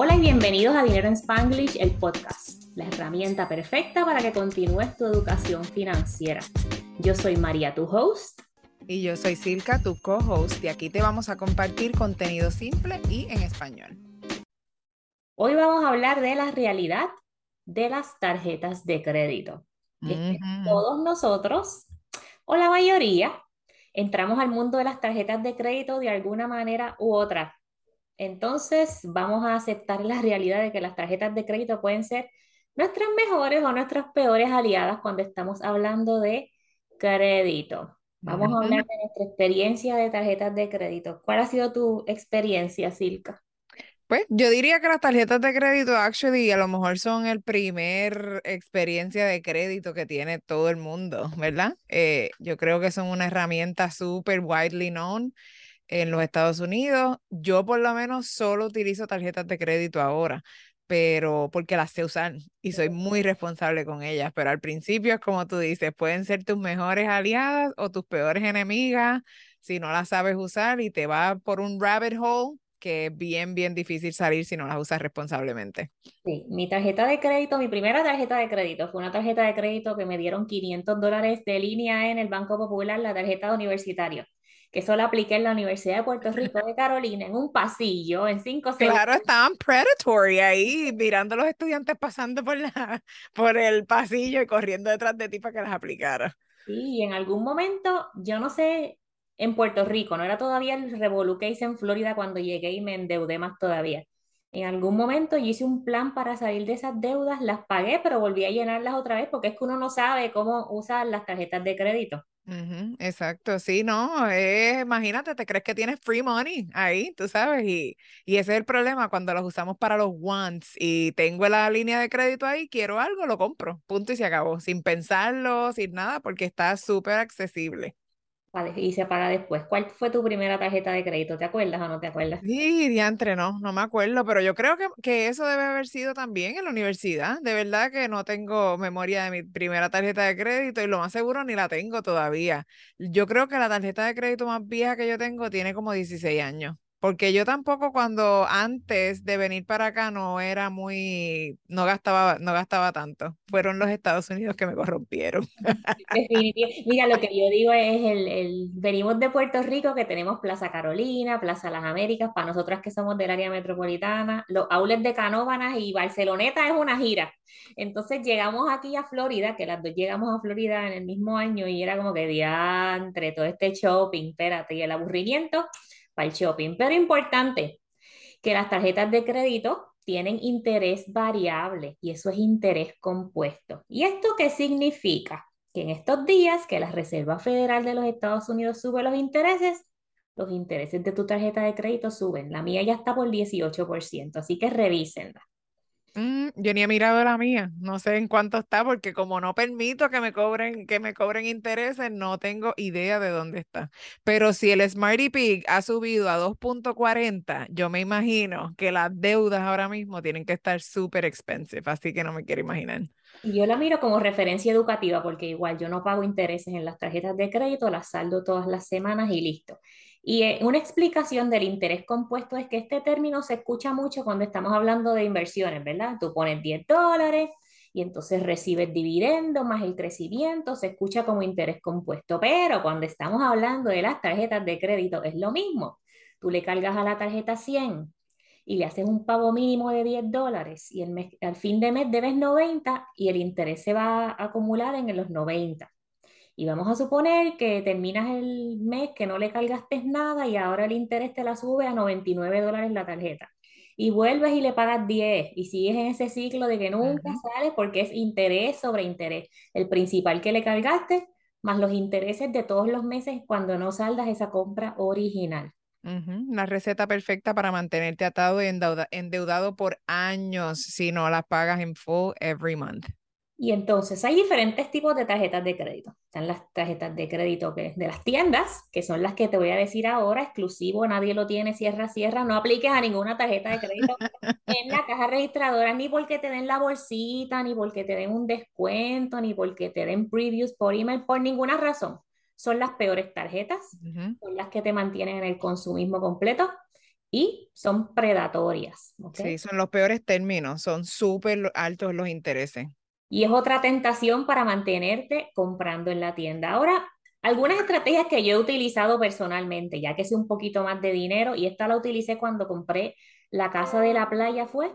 Hola y bienvenidos a Dinero en Spanglish, el podcast, la herramienta perfecta para que continúes tu educación financiera. Yo soy María, tu host. Y yo soy Silka, tu co-host, y aquí te vamos a compartir contenido simple y en español. Hoy vamos a hablar de la realidad de las tarjetas de crédito. todos nosotros, o la mayoría, entramos al mundo de las tarjetas de crédito de alguna manera u otra. Entonces, vamos a aceptar la realidad de que las tarjetas de crédito pueden ser nuestras mejores o nuestras peores aliadas cuando estamos hablando de crédito. Vamos a hablar de nuestra experiencia de tarjetas de crédito. ¿Cuál ha sido tu experiencia, Silka? Pues yo diría que las tarjetas de crédito, actually, a lo mejor son el primer experiencia de crédito que tiene todo el mundo, ¿verdad? Eh, yo creo que son una herramienta súper widely known en los Estados Unidos. Yo por lo menos solo utilizo tarjetas de crédito ahora, pero porque las sé usar y soy muy responsable con ellas, pero al principio como tú dices, pueden ser tus mejores aliadas o tus peores enemigas si no las sabes usar y te va por un rabbit hole que es bien, bien difícil salir si no las usas responsablemente. Sí, mi tarjeta de crédito, mi primera tarjeta de crédito fue una tarjeta de crédito que me dieron 500 dólares de línea en el Banco Popular, la tarjeta de universitario, que solo apliqué en la Universidad de Puerto Rico de Carolina, en un pasillo, en cinco Claro, estaban predatory ahí, mirando a los estudiantes pasando por, la, por el pasillo y corriendo detrás de ti para que las aplicara. Sí, y en algún momento, yo no sé, en Puerto Rico, no era todavía el Revolu que hice en Florida cuando llegué y me endeudé más todavía. En algún momento yo hice un plan para salir de esas deudas, las pagué, pero volví a llenarlas otra vez porque es que uno no sabe cómo usar las tarjetas de crédito. Exacto, sí, no, imagínate, te crees que tienes free money ahí, tú sabes, y, y ese es el problema cuando los usamos para los wants y tengo la línea de crédito ahí, quiero algo, lo compro, punto y se acabó, sin pensarlo, sin nada, porque está súper accesible y se paga después. ¿Cuál fue tu primera tarjeta de crédito? ¿Te acuerdas o no te acuerdas? Sí, diantre, no, no me acuerdo, pero yo creo que, que eso debe haber sido también en la universidad. De verdad que no tengo memoria de mi primera tarjeta de crédito y lo más seguro ni la tengo todavía. Yo creo que la tarjeta de crédito más vieja que yo tengo tiene como 16 años. Porque yo tampoco cuando antes de venir para acá no era muy, no gastaba, no gastaba tanto. Fueron los Estados Unidos que me corrompieron. Mira, lo que yo digo es el, el, venimos de Puerto Rico que tenemos Plaza Carolina, Plaza Las Américas, para nosotras que somos del área metropolitana, los outlets de Canóvanas y Barceloneta es una gira. Entonces llegamos aquí a Florida, que las dos llegamos a Florida en el mismo año y era como que diantre, todo este shopping, espérate, y el aburrimiento para el shopping. Pero importante, que las tarjetas de crédito tienen interés variable y eso es interés compuesto. ¿Y esto qué significa? Que en estos días que la Reserva Federal de los Estados Unidos sube los intereses, los intereses de tu tarjeta de crédito suben. La mía ya está por 18%, así que revísenla. Mm, yo ni he mirado la mía, no sé en cuánto está, porque como no permito que me cobren, que me cobren intereses, no tengo idea de dónde está. Pero si el Smarty Pig ha subido a 2.40, yo me imagino que las deudas ahora mismo tienen que estar súper expensive, así que no me quiero imaginar. Y yo la miro como referencia educativa, porque igual yo no pago intereses en las tarjetas de crédito, las saldo todas las semanas y listo. Y eh, una explicación del interés compuesto es que este término se escucha mucho cuando estamos hablando de inversiones, ¿verdad? Tú pones 10 dólares y entonces recibes dividendo más el crecimiento, se escucha como interés compuesto, pero cuando estamos hablando de las tarjetas de crédito es lo mismo. Tú le cargas a la tarjeta 100 y le haces un pago mínimo de 10 dólares y el al fin de mes debes 90 y el interés se va a acumular en los 90. Y vamos a suponer que terminas el mes que no le cargaste nada y ahora el interés te la sube a 99 dólares la tarjeta. Y vuelves y le pagas 10 y sigues en ese ciclo de que nunca sales porque es interés sobre interés. El principal que le cargaste más los intereses de todos los meses cuando no saldas esa compra original. La receta perfecta para mantenerte atado y endeudado por años si no las pagas en full every month. Y entonces hay diferentes tipos de tarjetas de crédito. Están las tarjetas de crédito que, de las tiendas, que son las que te voy a decir ahora, exclusivo, nadie lo tiene, cierra, cierra. No apliques a ninguna tarjeta de crédito en la caja registradora, ni porque te den la bolsita, ni porque te den un descuento, ni porque te den previews por email, por ninguna razón. Son las peores tarjetas, son las que te mantienen en el consumismo completo y son predatorias. Sí, son los peores términos, son súper altos los intereses. Y es otra tentación para mantenerte comprando en la tienda. Ahora, algunas estrategias que yo he utilizado personalmente, ya que sé un poquito más de dinero, y esta la utilicé cuando compré la casa de la playa, fue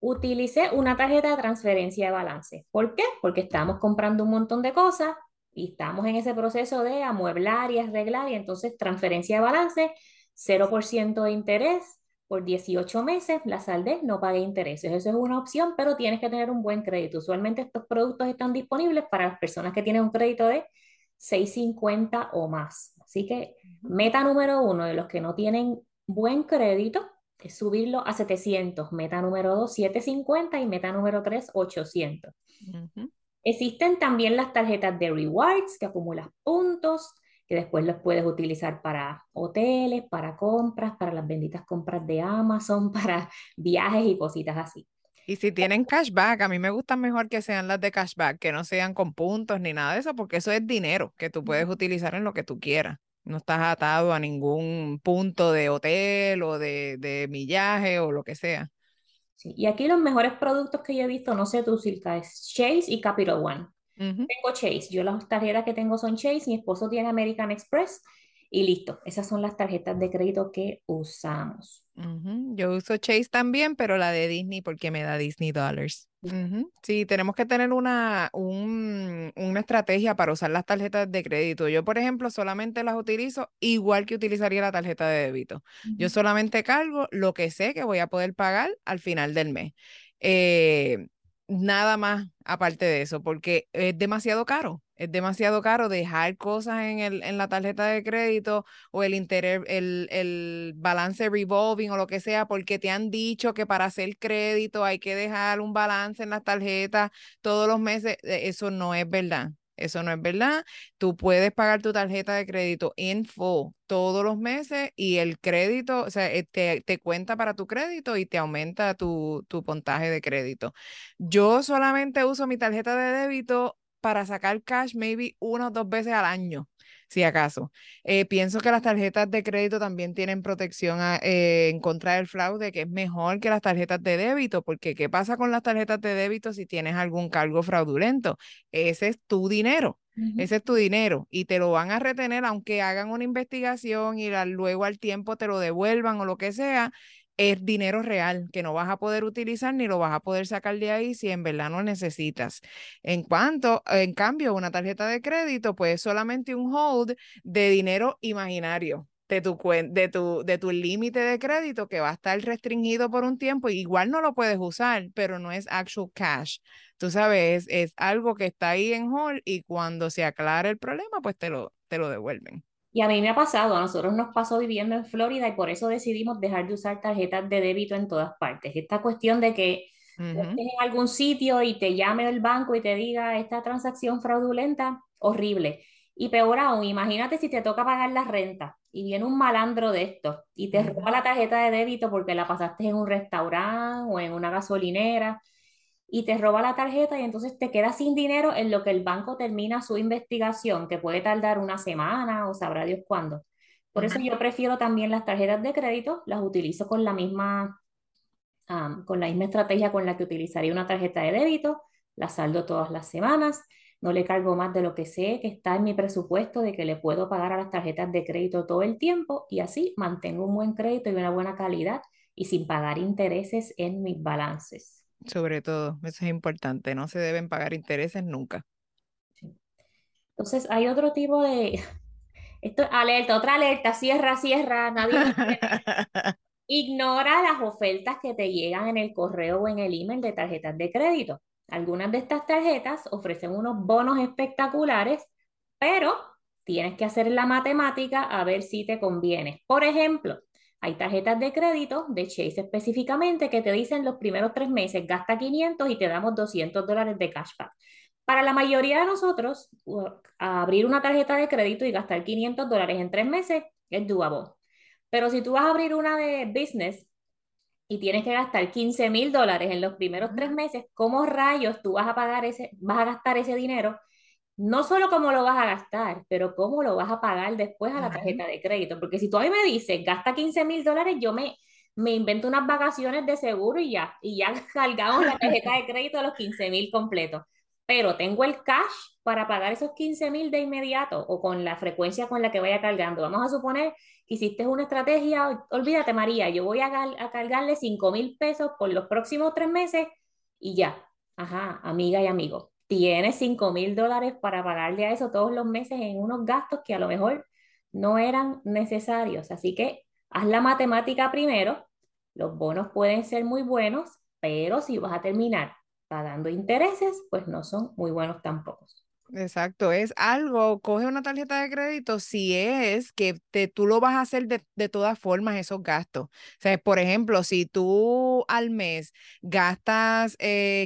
utilicé una tarjeta de transferencia de balance. ¿Por qué? Porque estábamos comprando un montón de cosas y estamos en ese proceso de amueblar y arreglar y entonces transferencia de balance, 0% de interés por 18 meses, la saldé, no pagué intereses. Eso es una opción, pero tienes que tener un buen crédito. Usualmente estos productos están disponibles para las personas que tienen un crédito de 650 o más. Así que meta número uno de los que no tienen buen crédito es subirlo a 700. Meta número dos, 750 y meta número tres, 800. Existen también las tarjetas de rewards que acumulas puntos, que después los puedes utilizar para hoteles, para compras, para las benditas compras de Amazon, para viajes y cositas así. Y si tienen cashback, a mí me gustan mejor que sean las de cashback, que no sean con puntos ni nada de eso, porque eso es dinero que tú puedes utilizar en lo que tú quieras. No estás atado a ningún punto de hotel o de, de millaje o lo que sea. Y aquí los mejores productos que yo he visto, no sé tú, Silka, es Chase y Capital One. Tengo Chase, yo las tarjetas que tengo son Chase, mi esposo tiene American Express y listo, esas son las tarjetas de crédito que usamos. Yo uso Chase también, pero la de Disney porque me da Disney Dollars. Sí, tenemos que tener una, una estrategia para usar las tarjetas de crédito. Yo, por ejemplo, solamente las utilizo igual que utilizaría la tarjeta de débito. Yo solamente cargo lo que sé que voy a poder pagar al final del mes. Eh, nada más aparte de eso, porque es demasiado caro. Es demasiado caro dejar cosas en, el, en la tarjeta de crédito o el, el, el balance revolving o lo que sea, porque te han dicho que para hacer crédito hay que dejar un balance en las tarjetas todos los meses. E, eso no es verdad. Eso no es verdad. Tú puedes pagar tu tarjeta de crédito en full todos los meses y el crédito, o sea, eh, te, te cuenta para tu crédito y te aumenta tu, tu puntaje de crédito. Yo solamente uso mi tarjeta de débito para sacar cash maybe una o dos veces al año, si acaso. Eh, pienso que las tarjetas de crédito también tienen protección eh, en contra del fraude, que es mejor que las tarjetas de débito, porque ¿qué pasa con las tarjetas de débito si tienes algún cargo fraudulento? Ese es tu dinero. Ese es tu dinero y te lo van a retener aunque hagan una investigación y luego al tiempo te lo devuelvan o lo que sea es dinero real que no vas a poder utilizar ni lo vas a poder sacar de ahí si en verdad no necesitas. En cuanto, en cambio, una tarjeta de crédito, pues solamente un hold de dinero imaginario de tu, de tu, de tu límite de crédito que va a estar restringido por un tiempo. Igual no lo puedes usar, pero no es actual cash. Tú sabes, es, algo que está ahí en hold y cuando se aclara el problema, pues te lo, te lo devuelven. Y a mí me ha pasado, a nosotros nos pasó viviendo en Florida y por eso decidimos dejar de usar tarjetas de débito en todas partes. Esta cuestión de que estés en algún sitio y te llame el banco y te diga esta transacción fraudulenta, horrible. Y peor aún, imagínate si te toca pagar la renta y viene un malandro de esto y te roba la tarjeta de débito porque la pasaste en un restaurante o en una gasolinera y te roba la tarjeta y entonces te quedas sin dinero en lo que el banco termina su investigación, que puede tardar una semana o sabrá Dios cuándo. Por eso yo prefiero también las tarjetas de crédito, las utilizo con la misma, con la misma estrategia con la que utilizaría una tarjeta de débito, las saldo todas las semanas, no le cargo más de lo que sé que está en mi presupuesto de que le puedo pagar a las tarjetas de crédito todo el tiempo y así mantengo un buen crédito y una buena calidad y sin pagar intereses en mis balances. Sobre todo, eso es importante, no se deben pagar intereses nunca. Entonces, hay otro tipo de... Esto, alerta, otra alerta, cierra, cierra, nadie... Ignora las ofertas que te llegan en el correo o en el email de tarjetas de crédito. Algunas de estas tarjetas ofrecen unos bonos espectaculares, pero tienes que hacer la matemática a ver si te conviene. Por ejemplo, hay tarjetas de crédito de Chase específicamente que te dicen los primeros tres meses gasta 500 y te damos 200 dólares de cashback. Para la mayoría de nosotros, abrir una tarjeta de crédito y gastar 500 dólares en tres meses es doable. Pero si tú vas a abrir una de business y tienes que gastar 15 mil dólares en los primeros tres meses, ¿cómo rayos tú vas a pagar ese, vas a gastar ese dinero no solo cómo lo vas a gastar, pero cómo lo vas a pagar después a la tarjeta de crédito. Porque si tú a mí me dices, gasta 15 mil dólares, yo me, me invento unas vacaciones de seguro y ya, y ya cargamos la tarjeta de crédito a los 15 mil completos. Pero tengo el cash para pagar esos 15 mil de inmediato o con la frecuencia con la que vaya cargando. Vamos a suponer que hiciste una estrategia, olvídate María, yo voy a, a cargarle 5 mil pesos por los próximos tres meses y ya. Ajá, amiga y amigo tienes 5 mil dólares para pagarle a eso todos los meses en unos gastos que a lo mejor no eran necesarios. Así que haz la matemática primero. Los bonos pueden ser muy buenos, pero si vas a terminar pagando intereses, pues no son muy buenos tampoco. Exacto, es algo, coge una tarjeta de crédito si es que te, tú lo vas a hacer de, de, todas formas esos gastos. O sea, por ejemplo, si tú al mes gastas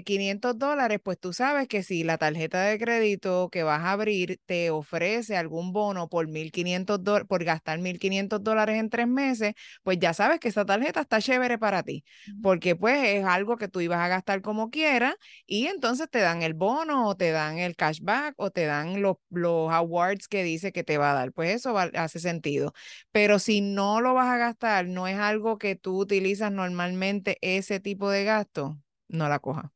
500 eh, dólares, pues tú sabes que si la tarjeta de crédito que vas a abrir te ofrece algún bono por 1.500 por gastar 1.500 dólares en tres meses, pues ya sabes que esa tarjeta está chévere para ti, porque pues es algo que tú ibas a gastar como quieras y entonces te dan el bono o te dan el cashback o te dan los, los awards que dice que te va a dar. Pues eso hace sentido. Pero si no lo vas a gastar, no es algo que tú utilizas normalmente ese tipo de gasto, no la coja.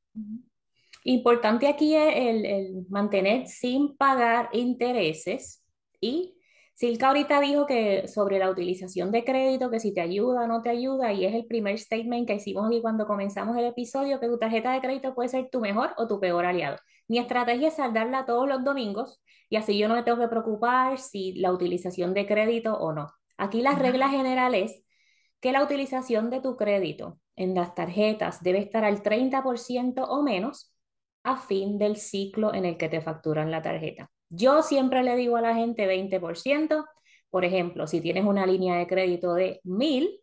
Importante aquí es el, el mantener sin pagar intereses y Silka ahorita dijo que sobre la utilización de crédito, que si te ayuda o no te ayuda, y es el primer statement que hicimos aquí cuando comenzamos el episodio, que tu tarjeta de crédito puede ser tu mejor o tu peor aliado. Mi estrategia es saldarla todos los domingos y así yo no me tengo que preocupar si la utilización de crédito o no. Aquí la regla general es que la utilización de tu crédito en las tarjetas debe estar al 30% o menos a fin del ciclo en el que te facturan la tarjeta. Yo siempre le digo a la gente 20%. Por ejemplo, si tienes una línea de crédito de 1000,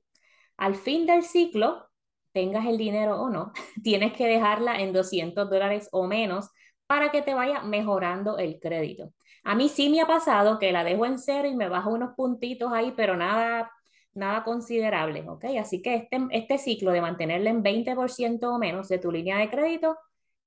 al fin del ciclo, tengas el dinero o no, tienes que dejarla en 200 dólares o menos para que te vaya mejorando el crédito. A mí sí me ha pasado que la dejo en cero y me bajo unos puntitos ahí, pero nada, nada considerable, ¿ok? Así que este, este ciclo de mantenerla en 20% o menos de tu línea de crédito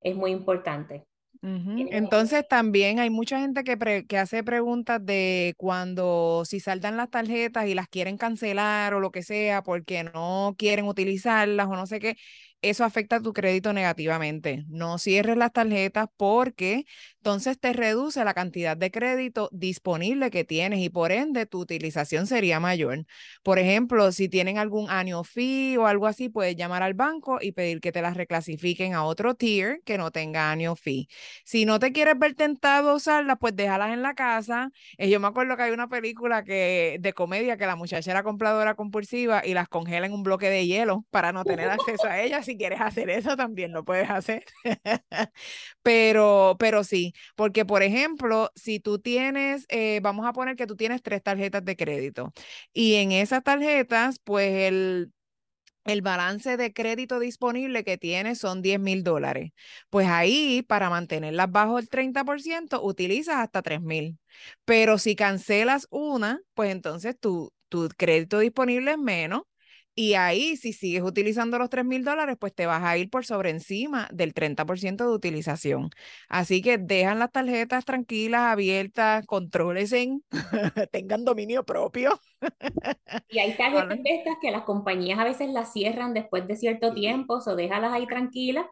es muy importante. Entonces también hay mucha gente que, que hace preguntas de cuando si saltan las tarjetas y las quieren cancelar o lo que sea porque no quieren utilizarlas o no sé qué eso afecta tu crédito negativamente. No cierres las tarjetas porque entonces te reduce la cantidad de crédito disponible que tienes y por ende tu utilización sería mayor. Por ejemplo, si tienen algún año fee o algo así, puedes llamar al banco y pedir que te las reclasifiquen a otro tier que no tenga año fee. Si no te quieres ver tentado a usarlas, pues déjalas en la casa. Eh, yo me acuerdo que hay una película que, de comedia que la muchacha era compradora compulsiva y las congela en un bloque de hielo para no tener acceso a ellas si quieres hacer eso, también lo puedes hacer. pero, pero sí, porque por ejemplo, si tú tienes, eh, vamos a poner que tú tienes tres tarjetas de crédito y en esas tarjetas, pues el, el balance de crédito disponible que tienes son 10 mil dólares. Pues ahí, para mantenerlas bajo el 30%, utilizas hasta 3 mil. Pero si cancelas una, pues entonces tu, tu crédito disponible es menos y ahí, si sigues utilizando los 3 mil dólares, pues te vas a ir por sobre encima del 30% de utilización. Así que dejan las tarjetas tranquilas, abiertas, en, tengan dominio propio. y hay tarjetas de estas que las compañías a veces las cierran después de cierto tiempo, o déjalas ahí tranquilas.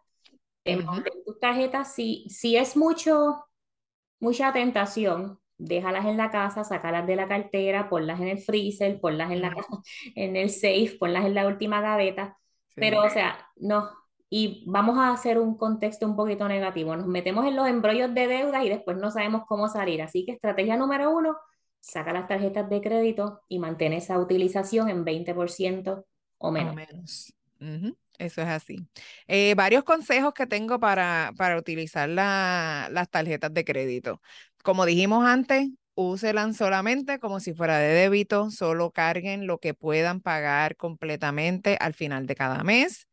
Tus tarjetas, si, si es mucho, mucha tentación, déjalas en la casa, sacalas de la cartera, ponlas en el freezer, ponlas en, la, en el safe, ponlas en la última gaveta. Pero, o sea, no. Y vamos a hacer un contexto un poquito negativo. Nos metemos en los embrollos de deuda y después no sabemos cómo salir. Así que estrategia número uno, saca las tarjetas de crédito y mantén esa utilización en 20% o menos. menos. Eso es así. Eh, varios consejos que tengo para, para utilizar las tarjetas de crédito. Como dijimos antes, úselan solamente como si fuera de débito, solo carguen lo que puedan pagar completamente al final de cada mes,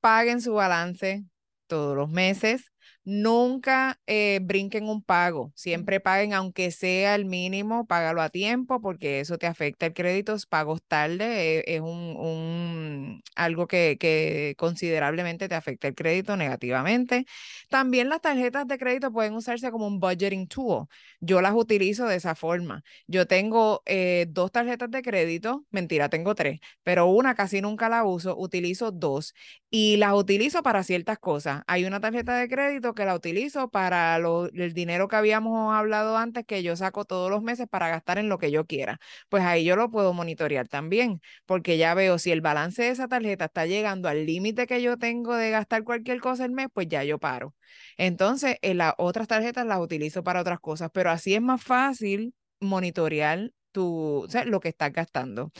paguen su balance todos los meses, Nunca eh, brinquen un pago, siempre paguen aunque sea el mínimo, págalo a tiempo porque eso te afecta el crédito, pagos tarde eh, es un, algo que, que, considerablemente te afecta el crédito negativamente. También las tarjetas de crédito pueden usarse como un budgeting tool. Yo las utilizo de esa forma. Yo tengo eh, dos tarjetas de crédito, mentira, tengo tres, pero una casi nunca la uso, utilizo dos y las utilizo para ciertas cosas. Hay una tarjeta de crédito que la utilizo para el dinero que habíamos hablado antes, que yo saco todos los meses para gastar en lo que yo quiera. Pues ahí yo lo puedo monitorear también, porque ya veo si el balance de esa tarjeta está llegando al límite que yo tengo de gastar cualquier cosa el mes, pues ya yo paro. Entonces, en las otras tarjetas las utilizo para otras cosas, pero así es más fácil monitorear tu, lo que estás gastando.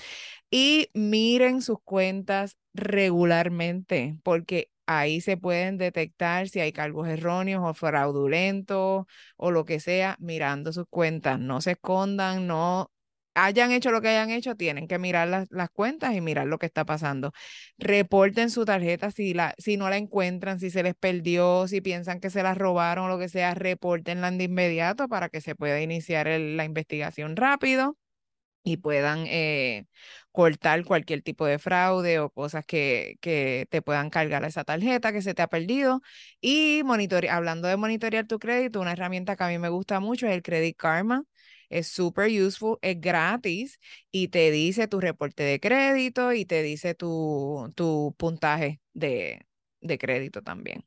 Y miren sus cuentas regularmente, porque ahí se pueden detectar si hay cargos erróneos o fraudulentos o lo que sea, mirando sus cuentas. No se escondan, no hayan hecho lo que hayan hecho, tienen que mirar las, las, cuentas y mirar lo que está pasando. Reporten su tarjeta si, la, si no la encuentran, si se les perdió, si piensan que se la robaron o lo que sea, reportenla de inmediato para que se pueda iniciar la investigación rápido y puedan eh, cortar cualquier tipo de fraude o cosas que, que, te puedan cargar a esa tarjeta que se te ha perdido. Y monitorear, hablando de monitorear tu crédito, una herramienta que a mí me gusta mucho es el Credit Karma. Es súper useful, es gratis y te dice tu reporte de crédito y te dice tu, tu puntaje de, de crédito también.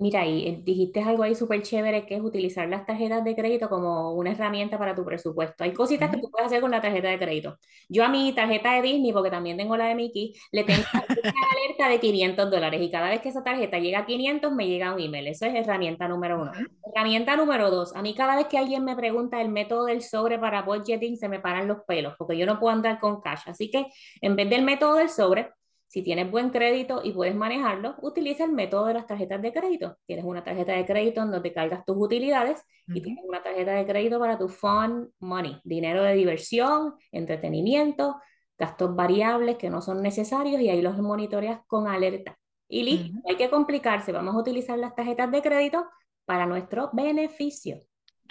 Mira, y eh, dijiste algo ahí súper chévere que es utilizar las tarjetas de crédito como una herramienta para tu presupuesto. Hay cositas que tú puedes hacer con la tarjeta de crédito. Yo a mi tarjeta de Disney, porque también tengo la de Mickey, le tengo una alerta de 500 dólares y cada vez que esa tarjeta llega a 500 me llega un email. Eso es herramienta número uno. Herramienta número dos, a mí cada vez que alguien me pregunta el método del sobre para budgeting se me paran los pelos porque yo no puedo andar con cash. Así que en vez del método del sobre, si tienes buen crédito y puedes manejarlo, utiliza el método de las tarjetas de crédito. Tienes una tarjeta de crédito en donde cargas tus utilidades y tienes una tarjeta de crédito para tu fun money, dinero de diversión, entretenimiento, gastos variables que no son necesarios y ahí los monitoreas con alerta. Y listo, hay que complicarse, vamos a utilizar las tarjetas de crédito para nuestro beneficio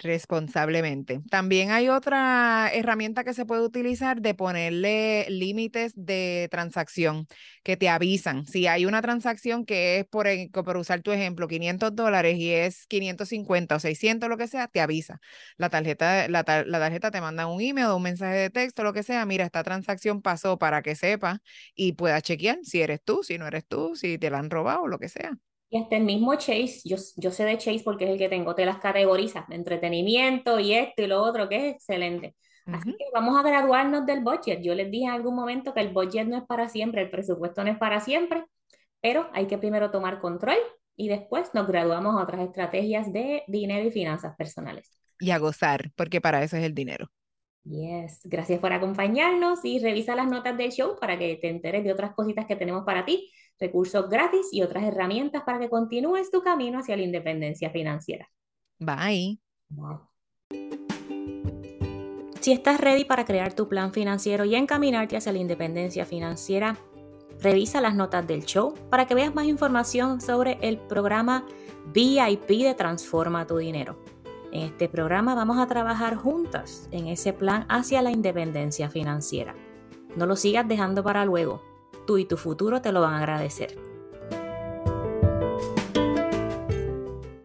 responsablemente. También hay otra herramienta que se puede utilizar de ponerle límites de transacción que te avisan. Si hay una transacción que es, por, por usar tu ejemplo, 500 dólares y es 550 o 600, lo que sea, te avisa. La tarjeta, la, la tarjeta te manda un email o un mensaje de texto, lo que sea. Mira, esta transacción pasó para que sepas y puedas chequear si eres tú, si no eres tú, si te la han robado, lo que sea. Y hasta el mismo Chase, yo, yo sé de Chase porque es el que tengo, te las categoriza, de entretenimiento y esto y lo otro, que es excelente. Así que vamos a graduarnos del budget. Yo les dije en algún momento que el budget no es para siempre, el presupuesto no es para siempre, pero hay que primero tomar control y después nos graduamos a otras estrategias de dinero y finanzas personales. Y a gozar, porque para eso es el dinero. Yes, gracias por acompañarnos y revisa las notas del show para que te enteres de otras cositas que tenemos para ti recursos gratis y otras herramientas para que continúes tu camino hacia la independencia financiera. Bye. Si estás ready para crear tu plan financiero y encaminarte hacia la independencia financiera, revisa las notas del show para que veas más información sobre el programa VIP de Transforma tu Dinero. En este programa vamos a trabajar juntas en ese plan hacia la independencia financiera. No lo sigas dejando para luego tú y tu futuro te lo van a agradecer.